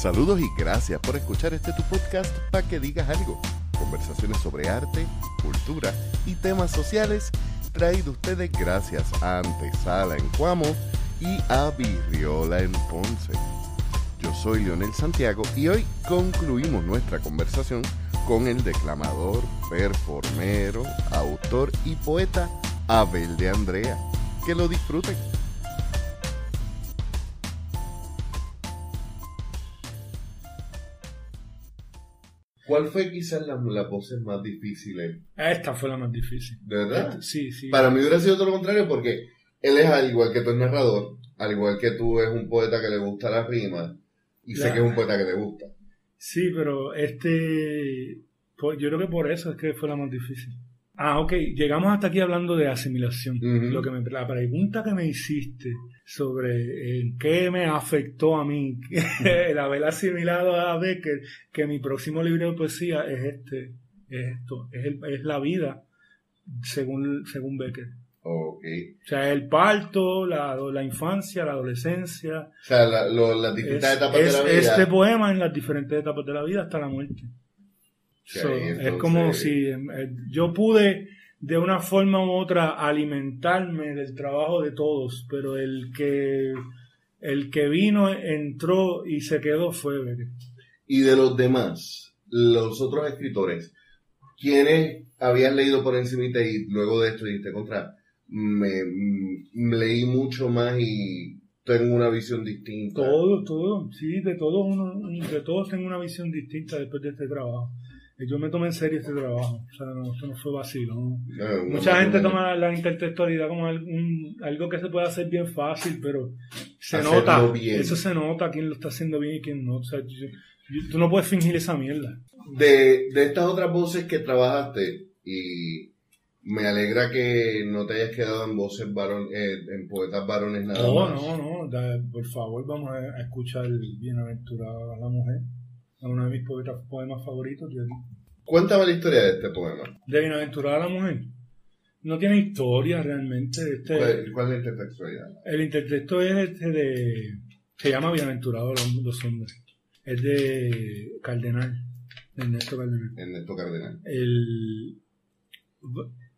Saludos y gracias por escuchar este tu podcast para que digas algo. Conversaciones sobre arte, cultura y temas sociales traído ustedes gracias a Antesala en Cuamo y a Virriola en Ponce. Yo soy Leonel Santiago y hoy concluimos nuestra conversación con el declamador, performero, autor y poeta Abel de Andrea. Que lo disfruten. ¿Cuál fue quizás las la voces más difíciles? Esta fue la más difícil. ¿De verdad? Esta- sí, sí. Para mí hubiera sido todo lo contrario porque él es al igual que tú es narrador, al igual que tú es un poeta que le gusta la rima y sé que es un poeta que te gusta. Sí, pero este. pues, yo creo que por eso es que fue la más difícil. Ah, ok. Llegamos hasta aquí hablando de asimilación. Lo que me, la pregunta que me hiciste sobre en qué me afectó a mí el haber asimilado a Becker, que mi próximo libro de poesía es este, es esto, es, el- es la vida según, según Becker. Ok. O sea, el parto, la, la infancia, la adolescencia, O sea, la- lo- las distintas es, etapas es de la vida. este poema en las diferentes etapas de la vida hasta la muerte. Ok, So, entonces- Es como si eh, yo pude de una forma u otra alimentarme del trabajo de todos, pero el que el que vino, entró y se quedó fue Becker. Y de los demás, los otros escritores, ¿quiénes habías leído por encimita y luego de esto dijiste contra? Me, mm, leí mucho más y tengo una visión distinta. Todo, todo, sí, de todos uno, de todos tengo una visión distinta después de este trabajo. Y Yo me tomé en serio este trabajo, o sea, no, esto no fue vacilo. ¿no? Eh, una Mucha gente toma la intertextualidad como algo que se puede hacer bien fácil, pero se nota, bien. eso se nota quién lo está haciendo bien y quién no. O sea, yo- yo- tú no puedes fingir esa mierda. De, de estas otras voces que trabajaste, y me alegra que no te hayas quedado en voces varón, eh, en poetas varones nada No, más. no, no, da- por favor, vamos a, a escuchar Bienaventurada la mujer, es uno de mis poemas favoritos. De, Cuéntame la historia de este poema. de Bienaventurada la mujer. No tiene historia realmente. Este, ¿Cuál, cuál es la intertextualidad? El intertexto es este de. Se llama Bienaventurado los, los hombres. Es de Cardenal, de Ernesto Cardenal. Ernesto Cardenal. El,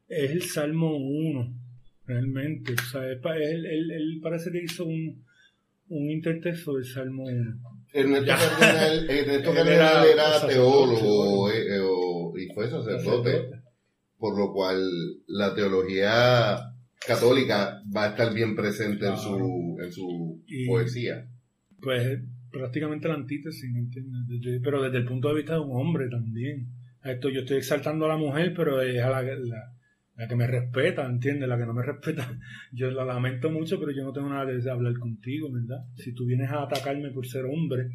es el Salmo 1, realmente. O sea, él, él- él parece que hizo un, un intertexto del Salmo 1. Ernesto. Cardenal, Ernesto Cardenal era era, teólogo eh, eh, o- y fue sacerdote, por lo cual la teología católica va a estar bien presente en su, en su Y- poesía. Pues prácticamente la antítesis, ¿me entiendes? Desde- pero desde el punto de vista de un hombre también. Esto yo estoy exaltando a la mujer, pero es a la, la- la que me respeta, ¿entiendes? La que no me respeta, yo la lamento mucho, pero yo no tengo nada que hablar contigo, ¿verdad? Si tú vienes a atacarme por ser hombre,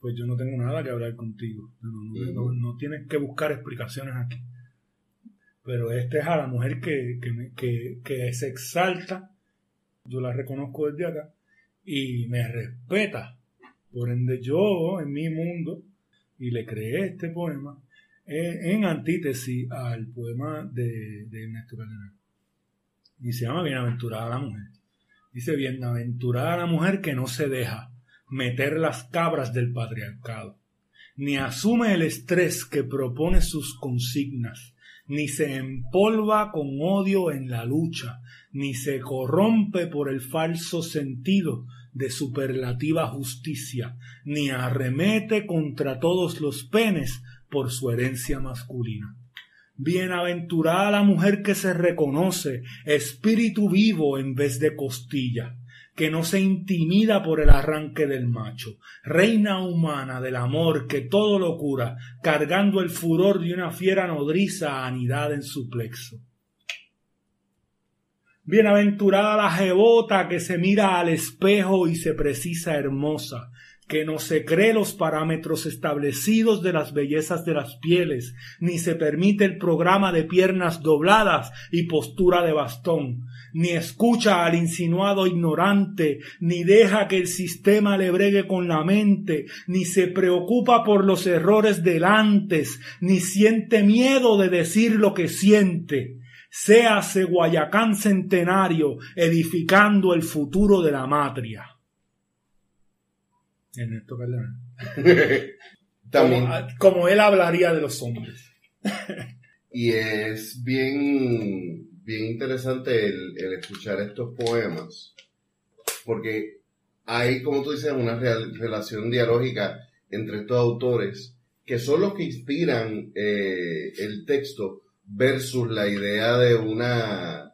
pues yo no tengo nada que hablar contigo. No, no, no, no- no tienes que buscar explicaciones aquí. Pero este es a la mujer que, que, que, que se exalta, yo la reconozco desde acá, y me respeta. Por ende, yo en mi mundo, y le creé este poema en, antítesis al poema de, de Ernesto Cardenal. Y se llama Bienaventurada la mujer. Dice, Bienaventurada la mujer que no se deja meter las cabras del patriarcado, ni asume el estrés que propone sus consignas, ni se empolva con odio en la lucha, ni se corrompe por el falso sentido de superlativa justicia, ni arremete contra todos los penes por su herencia masculina. Bienaventurada la mujer que se reconoce espíritu vivo en vez de costilla, que no se intimida por el arranque del macho, reina humana del amor que todo lo cura, cargando el furor de una fiera nodriza anidada en su plexo. Bienaventurada la jebota que se mira al espejo y se precisa hermosa, que no se cree los parámetros establecidos de las bellezas de las pieles, ni se permite el programa de piernas dobladas y postura de bastón, ni escucha al insinuado ignorante, ni deja que el sistema le bregue con la mente, ni se preocupa por los errores del antes, ni siente miedo de decir lo que siente. Séase Guayacán centenario edificando el futuro de la matria. Ernesto. También, Como, como él hablaría de los hombres. y es bien, bien interesante el, el escuchar estos poemas, porque hay, como tú dices, una real- relación dialógica entre estos autores, que son los que inspiran eh, el texto versus la idea de una,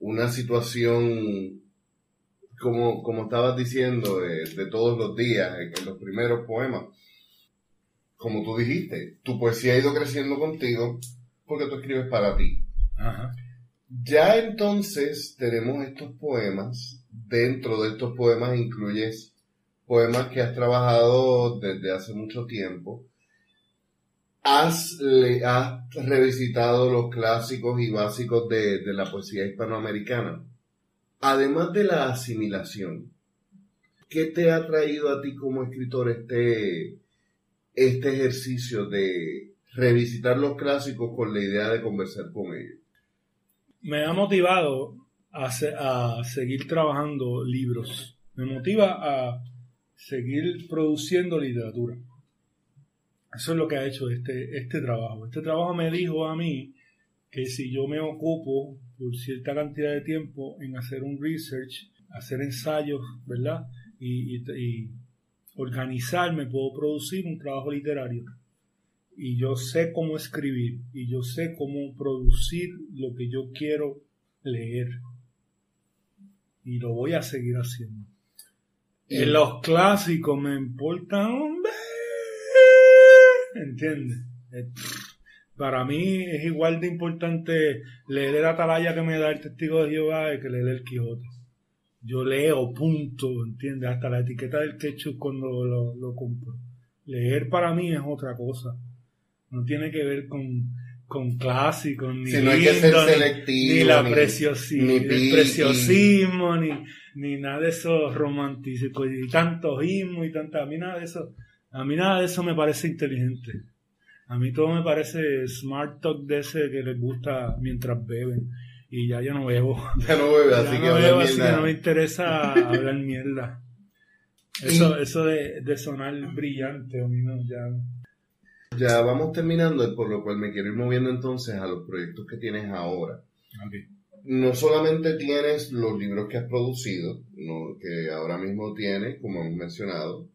una situación, como, como estabas diciendo, de, de todos los días, en, en los primeros poemas. Como tú dijiste, tu poesía ha ido creciendo contigo porque tú escribes para ti. Ajá. Ya entonces tenemos estos poemas. Dentro de estos poemas incluyes poemas que has trabajado desde hace mucho tiempo. Has, le- has revisitado los clásicos y básicos de, de la poesía hispanoamericana. Además de la asimilación, ¿qué te ha traído a ti como escritor este, este ejercicio de revisitar los clásicos con la idea de conversar con ellos? me ha motivado a, se- a seguir trabajando libros. Me motiva a seguir produciendo literatura. Eso es lo que ha hecho este, este trabajo. Este trabajo me dijo a mí que si yo me ocupo por cierta cantidad de tiempo en hacer un research, hacer ensayos, ¿verdad? Y, y- y organizarme, puedo producir un trabajo literario y yo sé cómo escribir y yo sé cómo producir lo que yo quiero leer y lo voy a seguir haciendo. Y- En los clásicos me importa un be- ¿entiendes? Para mí es igual de importante leer el atalaya que me da el testigo de Jehová que leer el Quijote. Yo leo, punto, ¿entiendes? Hasta la etiqueta del ketchup cuando lo, lo compro. Leer para mí es otra cosa. No tiene que ver con, con clásicos, ni Si no hay que ser lindo, ni- selectivo, ni la ni- preciosi- ni el preciosismo, ni, ni nada de eso romántico, y tanto ismo y tanta, a mí nada de eso, a mí nada de eso me parece inteligente. A mí todo me parece smart talk de ese que les gusta mientras beben. Y ya yo no bebo. Ya no bebe, así que no habla bebo, así que no me interesa hablar mierda. Eso, eso de, de sonar brillante, a mí no, ya. Ya vamos terminando, por lo cual me quiero ir moviendo entonces a los proyectos que tienes ahora. No solamente tienes los libros que has producido, no, que ahora mismo tienes, como hemos mencionado,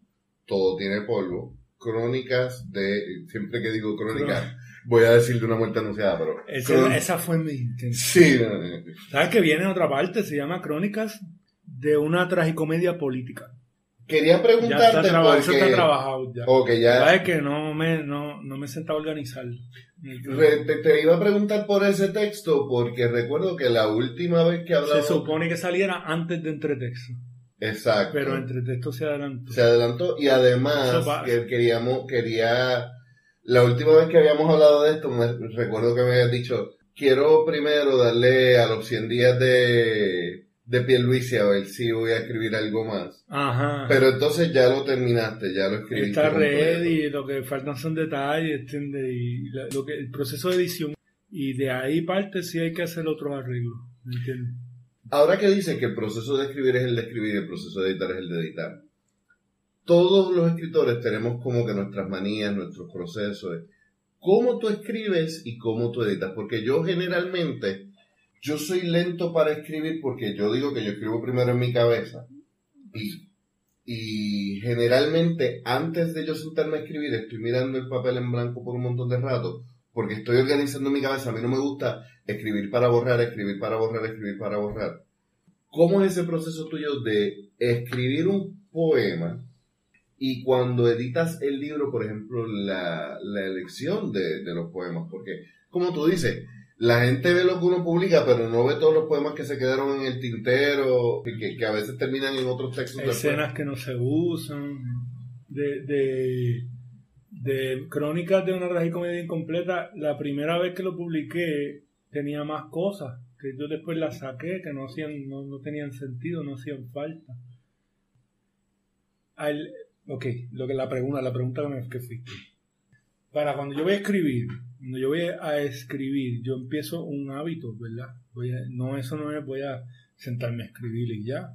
todo tiene polvo, crónicas de, siempre que digo crónicas, voy a decir de una muerte anunciada, pero... Esa, fue mi intención. Sí, no, no, no. ¿Sabes que viene otra parte? Se llama Crónicas de una tragicomedia política. Quería Ya preguntarte está, eso está porque... trabajado ya. Ya... ¿Sabes que no me, no, no me he sentado a organizarlo? Re- te, te iba a preguntar por ese texto porque recuerdo que la última vez que Se hablamos... supone que saliera antes de entretexto, Exacto. pero entretexto se adelantó. se adelantó y además que queríamos quería la última vez que habíamos hablado de esto me recuerdo que me habías dicho quiero primero darle a los 100 días de de Pierluisi a ver si voy a escribir algo más Ajá. pero entonces ya lo terminaste ya lo escribiste Está completo. ready, lo que faltan son detalles, ¿entiendes? Y la- lo que, el proceso de edición. Y de ahí parte si hay que hacer otros arreglos, ¿entiendes? Ahora que dices que el proceso de escribir es el de escribir y el proceso de editar es el de editar todos los escritores tenemos como que nuestras manías nuestros procesos cómo tú escribes y cómo tú editas porque yo generalmente yo soy lento para escribir porque yo digo que yo escribo primero en mi cabeza y, y generalmente antes de yo sentarme a escribir estoy mirando el papel en blanco por un montón de rato porque estoy organizando mi cabeza. A mí no me gusta escribir para borrar, escribir para borrar, escribir para borrar. ¿Cómo es ese proceso tuyo de escribir un poema y cuando editas el libro, por ejemplo, la, la elección de, de los poemas? Porque, como tú dices, la gente ve lo que uno publica, pero no ve todos los poemas que se quedaron en el tintero, que, que a veces terminan en otros textos. Escenas que no se usan, de, de, de crónicas de una tragicomedia incompleta. La primera vez que lo publiqué tenía más cosas que yo después las saqué, que no, hacían, no, no tenían sentido, no hacían falta. Al, ok, lo que la pregunta, la pregunta que me que fuiste. Para cuando yo voy a escribir, cuando yo voy a escribir, yo empiezo un hábito, ¿verdad? No, eso no es voy a sentarme a escribir y ya.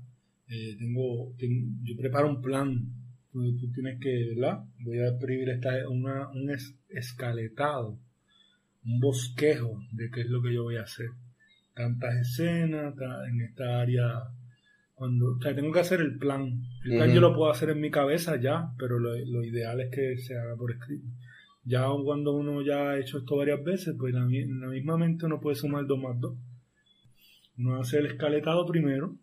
Eh, tengo, ten- yo preparo un plan Tú, tú tienes que, ¿verdad? Voy a escribir esta, una, un escaletado, un bosquejo de qué es lo que yo voy a hacer. Tantas escenas, en esta área cuando, o sea, tengo que hacer el plan. El plan yo lo puedo hacer en mi cabeza ya, pero lo, lo, ideal es que se haga por escrito. Ya cuando uno ya ha hecho esto varias veces, pues en la misma mente uno puede sumar dos más dos. Uno hace el escaletado primero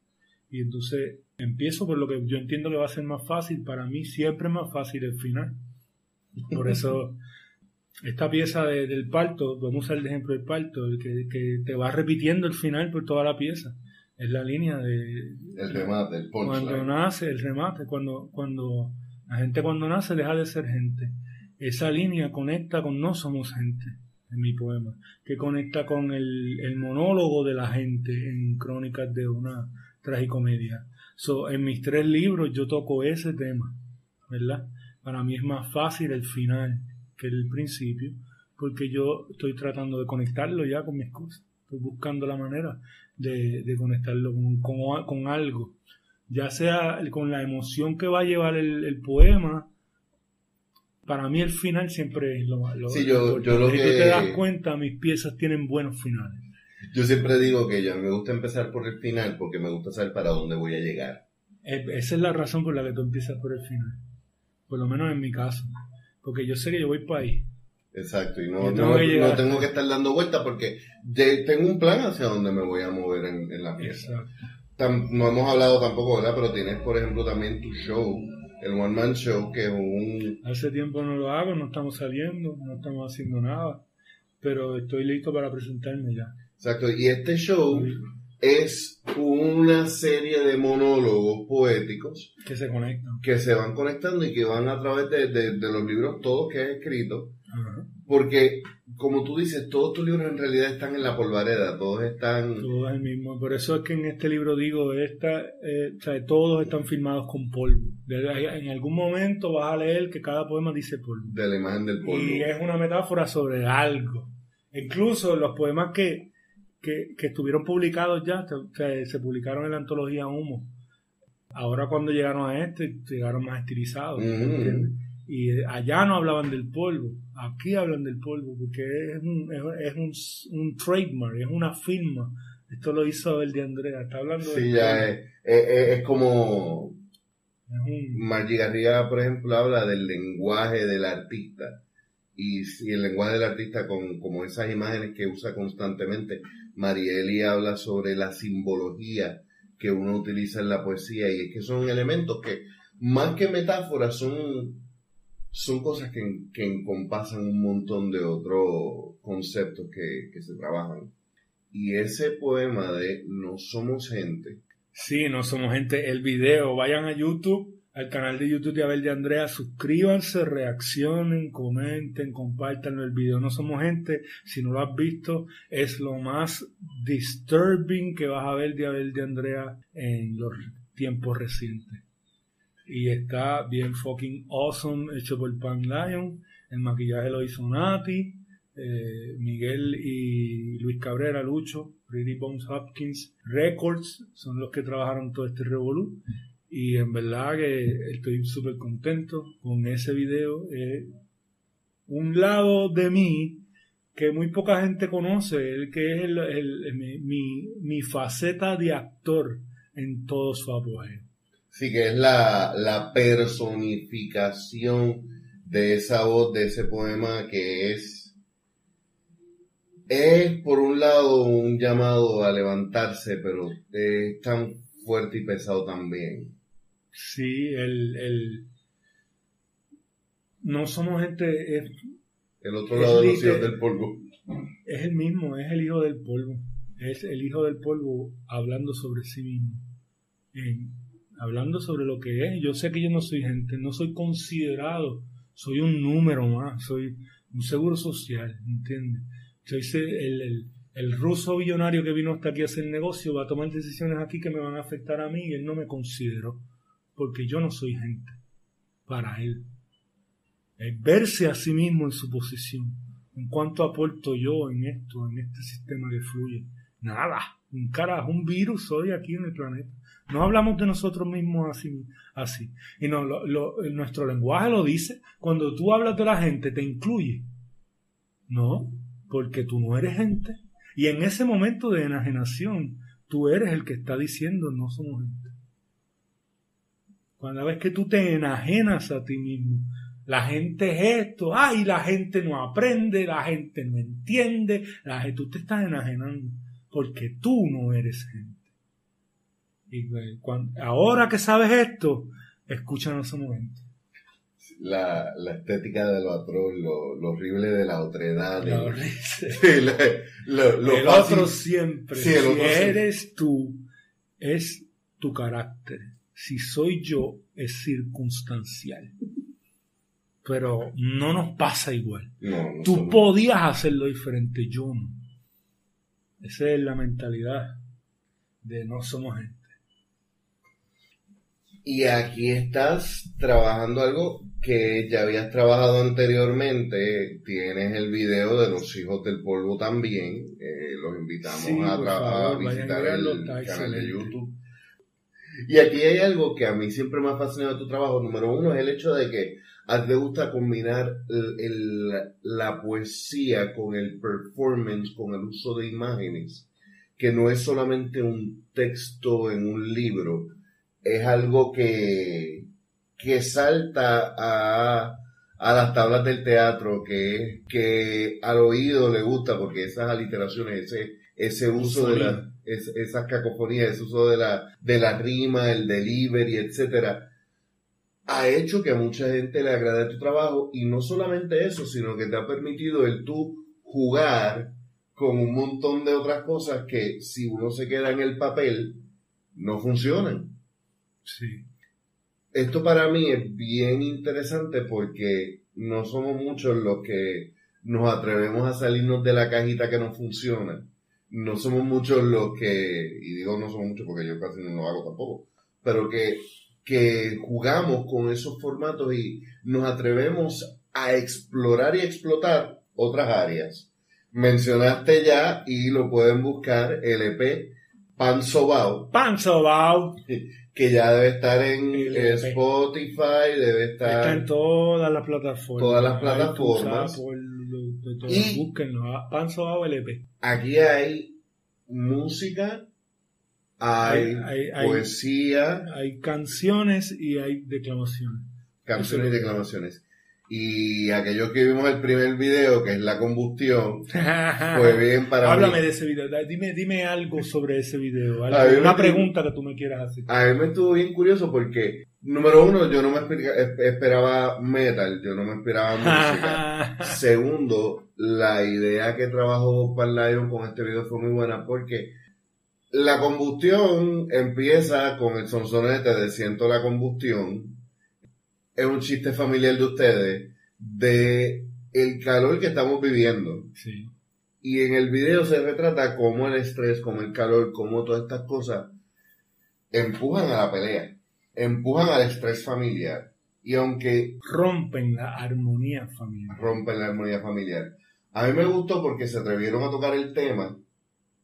y entonces empiezo por lo que yo entiendo que va a ser más fácil. Para mí siempre es más fácil el final. Por eso esta pieza del parto, vamos a usar el ejemplo del parto, que, que te va repitiendo el final por toda la pieza es la línea de el remate el cuando nace el remate cuando cuando la gente cuando nace deja de ser gente esa línea conecta con no somos gente en mi poema que conecta con el, el monólogo de la gente en crónicas de una tragicomedia so, en mis tres libros yo toco ese tema verdad para mí es más fácil el final que el principio porque yo estoy tratando de conectarlo ya con mis cosas estoy buscando la manera de, conectarlo con, algo, ya sea con la emoción que va a llevar el, poema. Para mí el final siempre es lo, lo, sí, yo, yo lo que... tú te das cuenta, mis piezas tienen buenos finales. Yo siempre digo que yo me gusta empezar por el final porque me gusta saber para dónde voy a llegar. Esa es la razón por la que tú empiezas por el final. Por lo menos en mi caso. Porque yo sé que yo voy para ahí. Exacto, y no, tengo, que tengo que estar dando vueltas porque tengo un plan hacia donde me voy a mover en, la pieza. no hemos hablado tampoco, ¿verdad? Pero tienes, por ejemplo, también tu show, el One Man Show, que es un... Hace tiempo no lo hago, no estamos saliendo, no estamos haciendo nada, pero estoy listo para presentarme ya. Exacto, y este show es una serie de monólogos poéticos que se conectan. Que se van conectando y que van a través de, de los libros todos que he escrito porque, como tú dices, todos tus libros en realidad están en la polvareda, todos están... Todos el mismo. Por eso es que en este libro digo, esta, eh, todos están firmados con polvo. en algún momento vas a leer que cada poema dice polvo. De la imagen del polvo. Y es una metáfora sobre algo. Incluso los poemas que, que, estuvieron publicados ya, se publicaron en la antología Humo. Ahora cuando llegaron a este, llegaron más estilizados. Y allá no hablaban del polvo, aquí hablan del polvo, porque es un, es, un, un trademark, es una firma. Esto lo hizo Abel de Andrea, está hablando Sí, ya es, es, como... Margie Garriga, por ejemplo, habla del lenguaje del artista. Y, y, el lenguaje del artista con como esas imágenes que usa constantemente. Marieli habla sobre la simbología que uno utiliza en la poesía y es que son elementos que más que metáforas son son cosas que, que encompasan un montón de otros conceptos que, que se trabajan. Y ese poema de No somos gente. Sí, no somos gente. El video, vayan a YouTube, al canal de YouTube de Abel de Andrea, suscríbanse, reaccionen, comenten, compartan el video. No somos gente, si no lo has visto, es lo más disturbing que vas a ver de Abel de Andrea en los tiempos recientes y está bien fucking awesome, hecho por Pan Lion. El maquillaje lo hizo Nati, eh, Miguel y Luis Cabrera, Lucho, Pretty Bones Hopkins Records, son los que trabajaron todo este revolú. Y en verdad que estoy súper contento con ese video. un lado de mí que muy poca gente conoce, el que es el, mi, mi faceta de actor en todo su apogeo. Sí, que es la, la personificación de esa voz, de ese poema que es, es por un lado un llamado a levantarse, pero es tan fuerte y pesado también. Sí, el, el no somos gente, es, el otro lado de los hijos del polvo. Es el mismo, es el hijo del polvo. Es el hijo del polvo hablando sobre sí mismo. En, hablando sobre lo que es. Yo sé que yo no soy gente, no soy considerado, soy un número más, soy un seguro social, ¿entiendes? Soy el, el, el, ruso billonario que vino hasta aquí a hacer negocio, va a tomar decisiones aquí que me van a afectar a mí y él no me consideró, porque yo no soy gente para él. Es verse a sí mismo en su posición. ¿En cuánto aporto yo en esto, en este sistema que fluye? Nada. Un carajo, un virus hoy aquí en el planeta. No hablamos de nosotros mismos así. así. Y no, nuestro lenguaje lo dice. Cuando tú hablas de la gente, te incluye. No, porque tú no eres gente. Y en ese momento de enajenación, tú eres el que está diciendo no somos gente. Cuando ves que tú te enajenas a ti mismo, la gente es esto, ay, la gente no aprende, la gente no entiende, la gente, tú te estás enajenando porque tú no eres gente. Y pues, ahora que sabes esto, escúchanos ese momento. La, la, estética de lo atroz, lo, horrible de la otredad. el otro siempre. si eres tú, es tu carácter. Si soy yo, es circunstancial pero no nos pasa igual. Tú podías hacerlo diferente, yo no. Esa es la mentalidad de no somos gente. Y aquí estás trabajando algo que ya habías trabajado anteriormente. Tienes el video de los hijos del polvo también. Eh, los invitamos a, visitar el canal de YouTube. Y aquí hay algo que a mí siempre me ha fascinado de tu trabajo. Número uno es el hecho de que a ti te gusta combinar la poesía con el performance, con el uso de imágenes, que no es solamente un texto en un libro, es algo que, que salta a, a las tablas del teatro, que, que al oído le gusta, porque esas aliteraciones, ese, ese uso de la, esas cacofonías, ese uso de la, de la rima, el delivery, etcétera, ha hecho que a mucha gente le agrade tu trabajo y no solamente eso, sino que te ha permitido el tú jugar con un montón de otras cosas que si uno se queda en el papel, no funcionan. Sí. Esto para mí es bien interesante porque no somos muchos los que nos atrevemos a salirnos de la cajita que no funciona no somos muchos los que, y digo no somos muchos porque yo casi no lo hago tampoco, pero que, que jugamos con esos formatos y nos atrevemos a explorar y explotar otras áreas. Mencionaste ya y lo pueden buscar el EP Pansobao. Pansobao. Que ya debe estar en Spotify, debe estar... Está en todas las plataformas. Todas las plataformas y Panzo LP. Aquí hay música, hay, poesía. Hay canciones y hay declamaciones. Canciones y declamaciones. Y aquello que vimos el primer video, que es la combustión, fue bien para Háblame de ese video, dime, dime algo sobre ese video, una pregunta que tú me quieras hacer. A mí me estuvo bien curioso porque, número uno, yo no me esperaba metal, yo no me esperaba música. Segundo, la idea que trabajó Lion con este video fue muy buena porque la combustión empieza con el sonsonete de Siento la combustión es un chiste familiar de ustedes de el calor que estamos viviendo. Sí. Y en el video se retrata cómo el estrés, cómo el calor, cómo todas estas cosas empujan a la pelea, empujan al estrés familiar. Y aunque... Rompen la armonía familiar. Rompen la armonía familiar. A mí me gustó porque se atrevieron a tocar el tema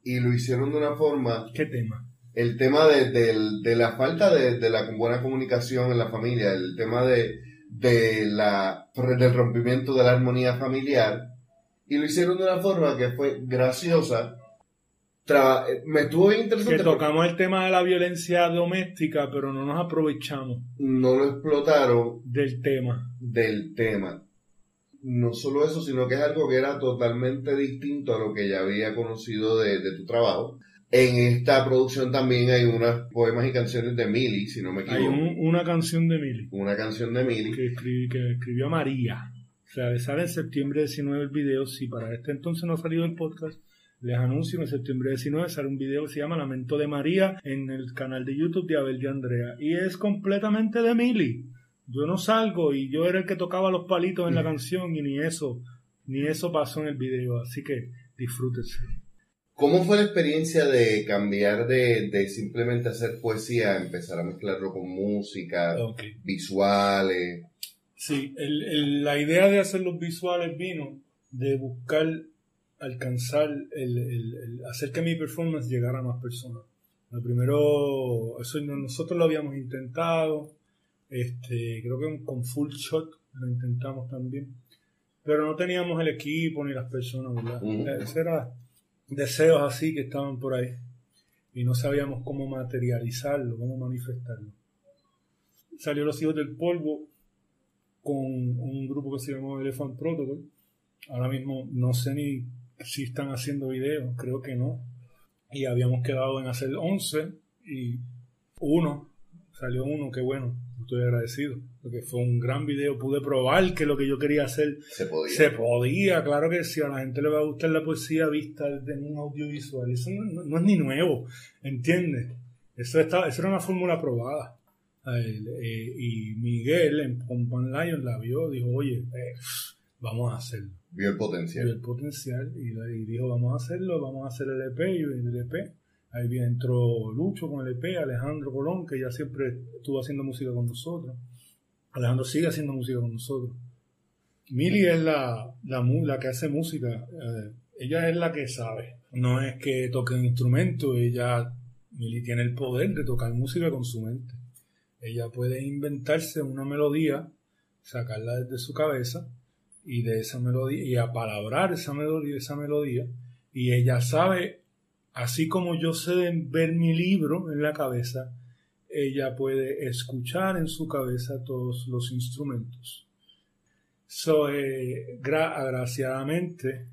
y lo hicieron de una forma... ¿Qué tema? El tema de, de, la falta de, la buena comunicación en la familia, el tema de, de la, del rompimiento de la armonía familiar, y lo hicieron de una forma que fue graciosa. me estuvo bien interesante. Que tocamos el tema de la violencia doméstica, pero no nos aprovechamos. No lo explotaron. Del tema. Del tema. No solo eso, sino que es algo que era totalmente distinto a lo que ya había conocido de, de tu trabajo. En esta producción también hay unas poemas y canciones de Mili, si no me equivoco. Hay una canción de Mili. Una canción de Mili. Que, que escribió María. O sea, sale en septiembre 19 el video. Si para este entonces no ha salido el podcast, les anuncio en septiembre 19 sale un video que se llama Lamento de María en el canal de YouTube de Abel de Andrea. Y es completamente de Mili. Yo no salgo y yo era el que tocaba los palitos en la canción y ni eso, ni eso pasó en el video. Así que disfrútense. ¿Cómo fue la experiencia de cambiar de, simplemente hacer poesía a empezar a mezclarlo con música, visuales? Sí, la idea de hacer los visuales vino de buscar alcanzar, el, hacer que mi performance llegara a más personas. Lo primero, eso nosotros lo habíamos intentado, este, creo que con Full Shot lo intentamos también, pero no teníamos el equipo ni las personas, ¿verdad? Uh eran deseos así que estaban por ahí y no sabíamos cómo materializarlo, cómo manifestarlo. Salió Los Hijos del Polvo con un grupo que se llamó Elephant Protocol. Ahora mismo no sé ni si están haciendo videos, creo que no. Y habíamos quedado en hacer 11 y uno, salió uno, qué bueno, estoy agradecido, porque fue un gran video, pude probar que lo que yo quería hacer se podía. Se podía, claro que sí, a la gente le va a gustar la poesía vista en un audiovisual, eso no, es ni nuevo, ¿entiendes? Eso, está, eso era una fórmula probada. Eh, y Miguel en, con Pan Lion la vio, dijo, oye, eh, vamos a hacerlo. Vio el potencial. Vio el potencial y, dijo, vamos a hacerlo, vamos a hacer el EP y el EP. Ahí entró Lucho con el EP, Alejandro Colón, que ya siempre estuvo haciendo música con nosotros. Alejandro sigue haciendo música con nosotros. Mili es la, la, que hace música. Eh, ella es la que sabe. No es que toque un instrumento, ella, Mili tiene el poder de tocar música con su mente. Ella puede inventarse una melodía, sacarla desde su cabeza y de esa melodía y apalabrar esa melodía, esa melodía y ella sabe, así como yo sé ver mi libro en la cabeza, ella puede escuchar en su cabeza todos los instrumentos. So, eh, agraciadamente,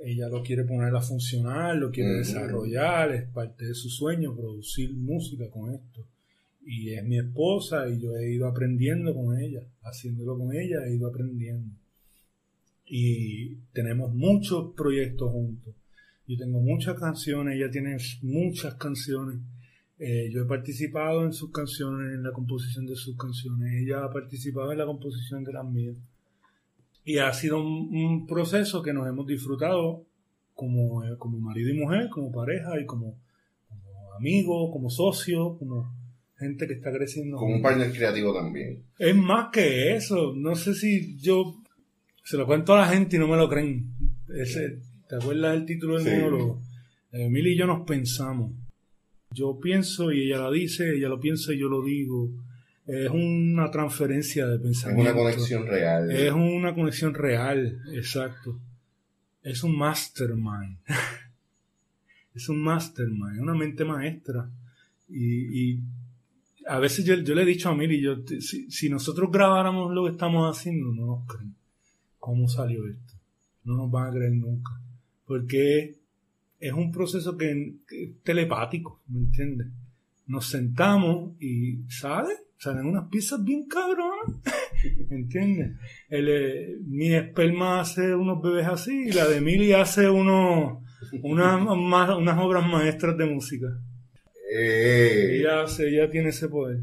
ella lo quiere poner a funcionar, lo quiere desarrollar, es parte de su sueño producir música con esto y es mi esposa y yo he ido aprendiendo con ella, haciéndolo con ella he ido aprendiendo. Y tenemos muchos proyectos juntos. Yo tengo muchas canciones, ella tiene muchas canciones. Eh, yo he participado en sus canciones, en la composición de sus canciones. Ella ha participado en la composición de las mías. Y ha sido un, proceso que nos hemos disfrutado como, eh, como marido y mujer, como pareja y como, como amigos, como socios, como gente que está creciendo. Como un partner creativo también. Es más que eso. No sé si yo se lo cuento a la gente y no me lo creen. Ese, ¿Te acuerdas del título del monólogo? Emily y yo nos pensamos. Yo pienso y ella la dice, ella lo piensa y yo lo digo. Es una transferencia de pensamiento. Es una conexión real. Es una conexión real, exacto. Es un mastermind. es un mastermind, una mente maestra. Y, y a veces yo, le he dicho a Miri, yo, si, si, nosotros grabáramos lo que estamos haciendo, no nos creen. ¿Cómo salió esto? No nos van a creer nunca. Porque es un proceso que, es telepático, ¿me entiendes? Nos sentamos y sale, salen unas piezas bien cabronas, ¿entiendes? El, eh, mi esperma hace unos bebés así y la de Mili hace unos, unas obras maestras de música. Eh, ella, tiene ese poder.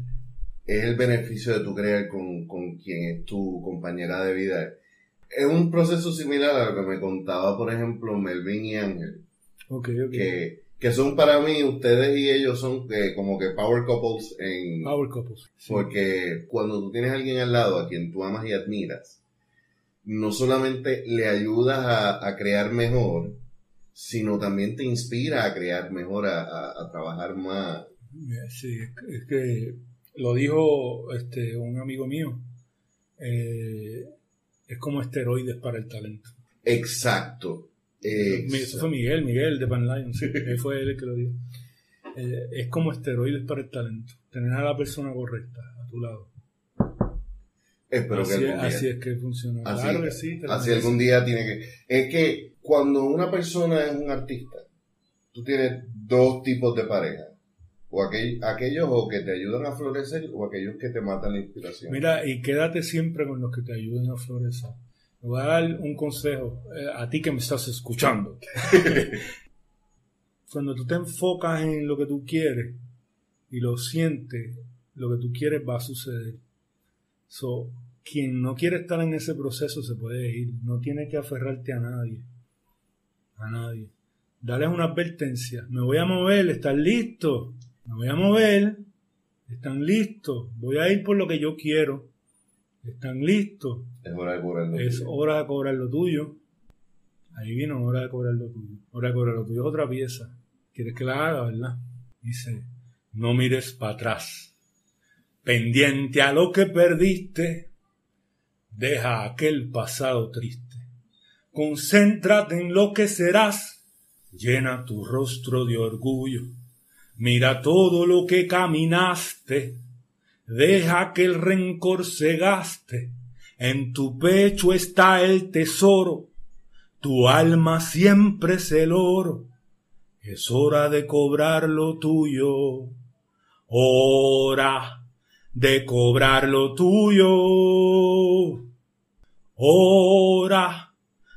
Es el beneficio de tu crear con, quien es tu compañera de vida. Es un proceso similar a lo que me contaba, por ejemplo, Melvin y Ángel. Que, que son para mí, ustedes y ellos son que, como que power couples en... Power couples. Porque cuando tú tienes a alguien al lado a quien tú amas y admiras, no solamente le ayudas a, a crear mejor, sino también te inspira a crear mejor, a, trabajar más. Sí, es que lo dijo este, un amigo mío, eh, es como esteroides para el talento. Exacto. Eso fue Miguel, Miguel de Pan Lion, sí, fue él el que lo dijo. Eh, es como esteroides para el talento, tener a la persona correcta a tu lado. Espero así, que así es que funciona. Así, así algún día tiene que... Es que cuando una persona es un artista, tú tienes dos tipos de pareja. O aquellos o que te ayudan a florecer o aquellos que te matan la inspiración. Mira, y quédate siempre con los que te ayuden a florecer. Te voy a dar un consejo eh, a ti que me estás escuchando. Cuando tú te enfocas en lo que tú quieres y lo sientes, lo que tú quieres va a suceder. So, quien no quiere estar en ese proceso se puede ir. No tiene que aferrarte a nadie a nadie. Dale una advertencia. Me voy a mover, ¿están listos? Me voy a mover, ¿están listos? Voy a ir por lo que yo quiero. ¿Están listos? Es hora de cobrar lo es tuyo. hora de cobrar lo tuyo. Ahí vino hora de cobrar lo tuyo. Hora de cobrar lo tuyo es otra pieza. ¿Quieres que la haga, verdad? Dice, no mires para atrás. Pendiente a lo que perdiste, deja aquel pasado triste. Concéntrate en lo que serás. Llena tu rostro de orgullo. Mira todo lo que caminaste. Deja que el rencor se gaste. En tu pecho está el tesoro. Tu alma siempre es el oro. Es hora de cobrar lo tuyo. Hora de cobrar lo tuyo. Hora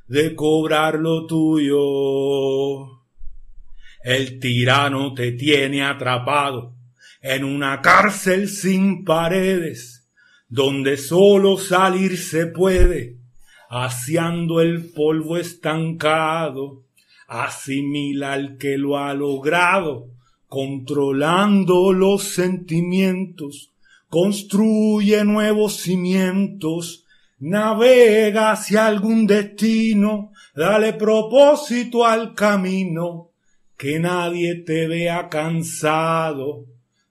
de cobrar lo tuyo. El tirano te tiene atrapado en una cárcel sin paredes, donde solo salir se puede, haciendo el polvo estancado. Asimila al que lo ha logrado, controlando los sentimientos, construye nuevos cimientos, navega hacia algún destino, dale propósito al camino, que nadie te vea cansado.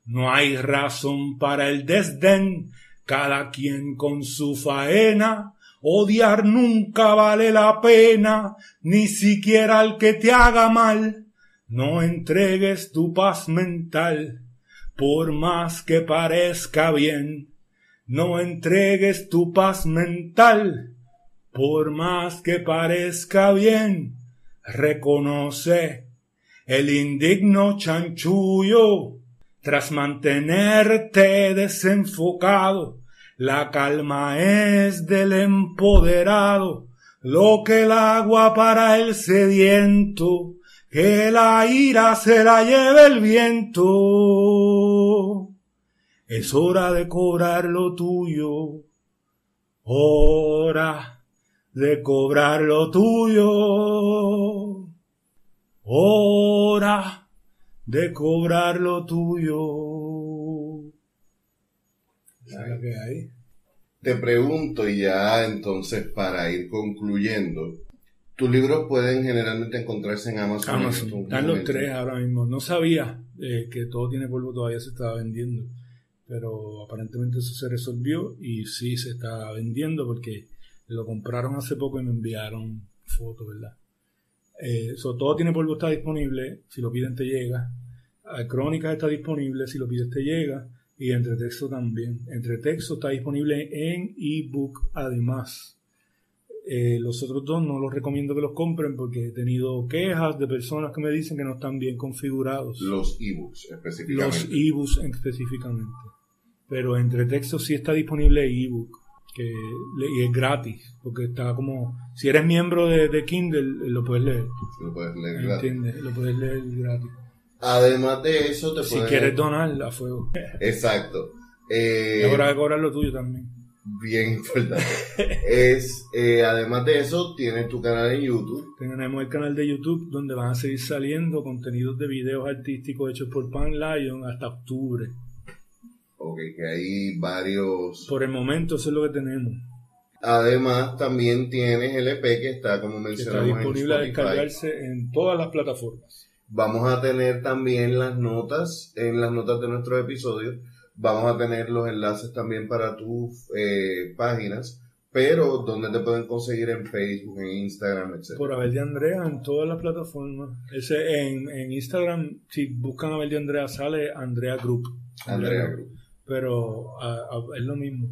No hay razón para el desdén, cada quien con su faena, odiar nunca vale la pena, ni siquiera al que te haga mal. No entregues tu paz mental, por más que parezca bien. No entregues tu paz mental, por más que parezca bien. Reconoce el indigno chanchullo tras mantenerte desenfocado, la calma es del empoderado, lo que el agua para el sediento, que la ira se la lleve el viento. Es hora de cobrar lo tuyo, hora de cobrar lo tuyo, hora de cobrar lo tuyo. ¿Sabes qué hay? Te pregunto y ya entonces para ir concluyendo, tus libros pueden generalmente encontrarse en Amazon. Amazon. Están los tres ahora mismo. No sabía eh, que todo tiene polvo, todavía se estaba vendiendo. Pero aparentemente eso se resolvió y sí se está vendiendo porque lo compraron hace poco y me enviaron fotos, ¿verdad? Eh, todo tiene polvo está disponible, si lo piden te llega. Crónicas está disponible, si lo pides te llega. Y entre texto también. Entre texto está disponible en ebook además. Eh, los otros dos no los recomiendo que los compren porque he tenido quejas de personas que me dicen que no están bien configurados. Los ebooks específicamente. Los ebooks específicamente. Pero entre texto sí está disponible ebook que y es gratis, porque está como, si eres miembro de, Kindle, lo puedes leer. Lo puedes leer gratis. Lo puedes leer gratis. Además de eso, te Si quieres donar a fuego. Exacto. Eh, es hora de cobrar lo tuyo también. Bien importante. es, eh, además de eso, tienes tu canal en YouTube. Tenemos el canal de YouTube donde van a seguir saliendo contenidos de videos artísticos hechos por Pan Lion hasta octubre. Ok, que hay varios... Por el momento eso es lo que tenemos. Además, también tienes el EP que está, como mencionamos, está disponible a descargarse en todas las plataformas. Vamos a tener también las notas, en las notas de nuestros episodios, vamos a tener los enlaces también para tus eh, páginas, pero donde te pueden conseguir en Facebook, en Instagram, etc. Por Abel de Andrea en todas las plataformas. Ese, en, en Instagram, si buscan Abel de Andrea, sale Andrea Group. Andrea Group pero es lo mismo.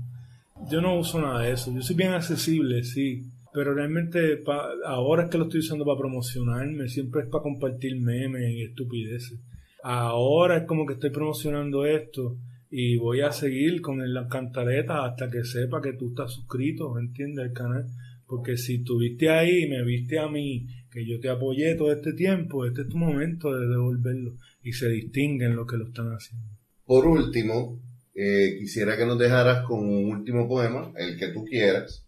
Yo no uso nada de eso. Yo soy bien accesible, sí. Pero realmente ahora es que lo estoy usando para promocionarme. Siempre es para compartir memes y estupideces. Ahora es como que estoy promocionando esto y voy a seguir con las cantaretas hasta que sepa que tú estás suscrito, ¿entiendes? El canal. Porque si estuviste ahí y me viste a mí, que yo te apoyé todo este tiempo, este es tu momento de devolverlo. Y se distinguen los que lo están haciendo. Por último, eh, quisiera que nos dejaras con un último poema, el que tú quieras.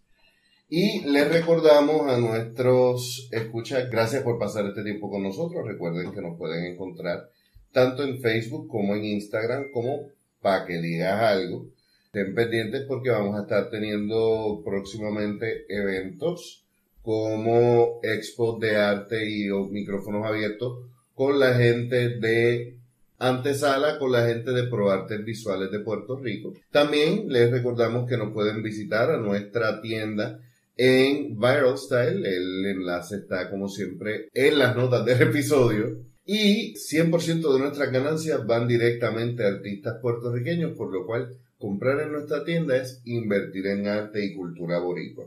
Y les recordamos a nuestros escuchas, gracias por pasar este tiempo con nosotros. Recuerden que nos pueden encontrar tanto en Facebook como en Instagram, como para que digas algo. Estén pendientes porque vamos a estar teniendo próximamente eventos como expos de arte y micrófonos abiertos con la gente de antesala con la gente de ProArtes Visuales de Puerto Rico. También les recordamos que nos pueden visitar a nuestra tienda en Viral Style. El enlace está como siempre en las notas del episodio. Y 100% de nuestras ganancias van directamente a artistas puertorriqueños, por lo cual comprar en nuestra tienda es invertir en arte y cultura boricua.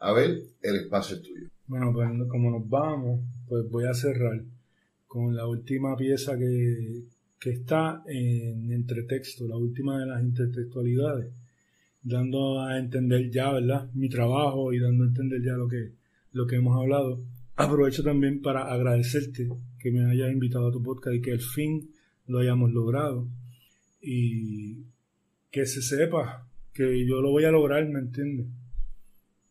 A ver, el espacio es tuyo. Bueno, pues como nos vamos, pues voy a cerrar con la última pieza que, que está en entretexto, la última de las intertextualidades, dando a entender ya, ¿verdad? Mi trabajo y dando a entender ya lo que, lo que hemos hablado. Aprovecho también para agradecerte que me hayas invitado a tu podcast y que al fin lo hayamos logrado. Y que se sepa que yo lo voy a lograr, ¿me entiendes?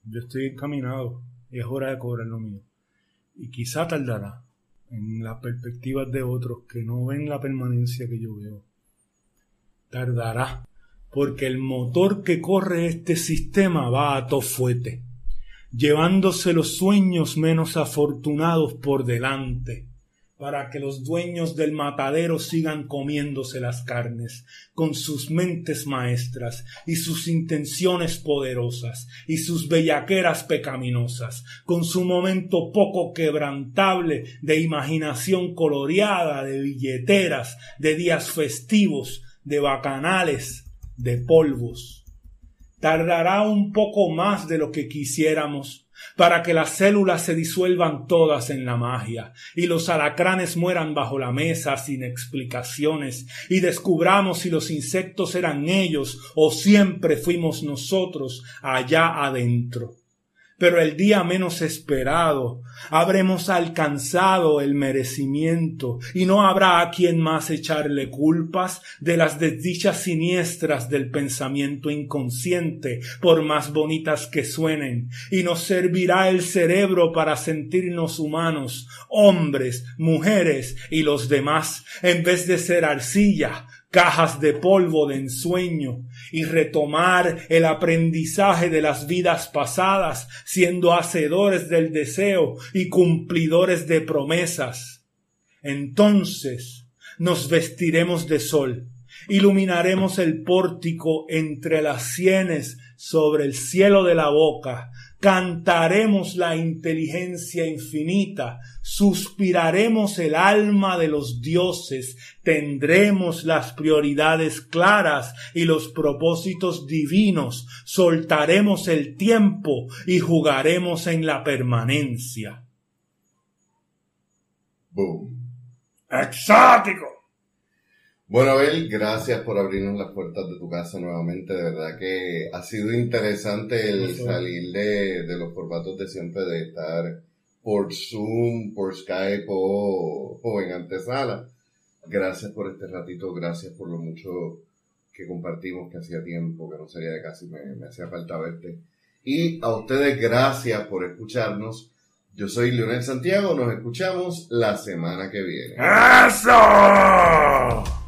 Yo estoy encaminado es hora de cobrar lo mío. Y quizá tardará, en las perspectivas de otros que no ven la permanencia que yo veo. Tardará, porque el motor que corre este sistema va a tofuete, llevándose los sueños menos afortunados por delante para que los dueños del matadero sigan comiéndose las carnes, con sus mentes maestras y sus intenciones poderosas y sus bellaqueras pecaminosas, con su momento poco quebrantable de imaginación coloreada, de billeteras, de días festivos, de bacanales, de polvos. Tardará un poco más de lo que quisiéramos, para que las células se disuelvan todas en la magia y los alacranes mueran bajo la mesa sin explicaciones y descubramos si los insectos eran ellos o siempre fuimos nosotros allá adentro pero el día menos esperado habremos alcanzado el merecimiento y no habrá a quien más echarle culpas de las desdichas siniestras del pensamiento inconsciente, por más bonitas que suenen, y nos servirá el cerebro para sentirnos humanos, hombres, mujeres y los demás, en vez de ser arcilla, cajas de polvo de ensueño y retomar el aprendizaje de las vidas pasadas, siendo hacedores del deseo y cumplidores de promesas. Entonces nos vestiremos de sol, iluminaremos el pórtico entre las sienes sobre el cielo de la boca, cantaremos la inteligencia infinita, suspiraremos el alma de los dioses, tendremos las prioridades claras y los propósitos divinos, soltaremos el tiempo y jugaremos en la permanencia. Boom. ¡Exótico! Bueno, Abel, gracias por abrirnos las puertas de tu casa nuevamente. De verdad que ha sido interesante el salir de, de los formatos de siempre de estar por Zoom, por Skype o, o en antesala. Gracias por este ratito, gracias por lo mucho que compartimos, que hacía tiempo, que no sería de casi, me, me hacía falta verte. Y a ustedes gracias por escucharnos. Yo soy Leonel Santiago, nos escuchamos la semana que viene. ¡Eso!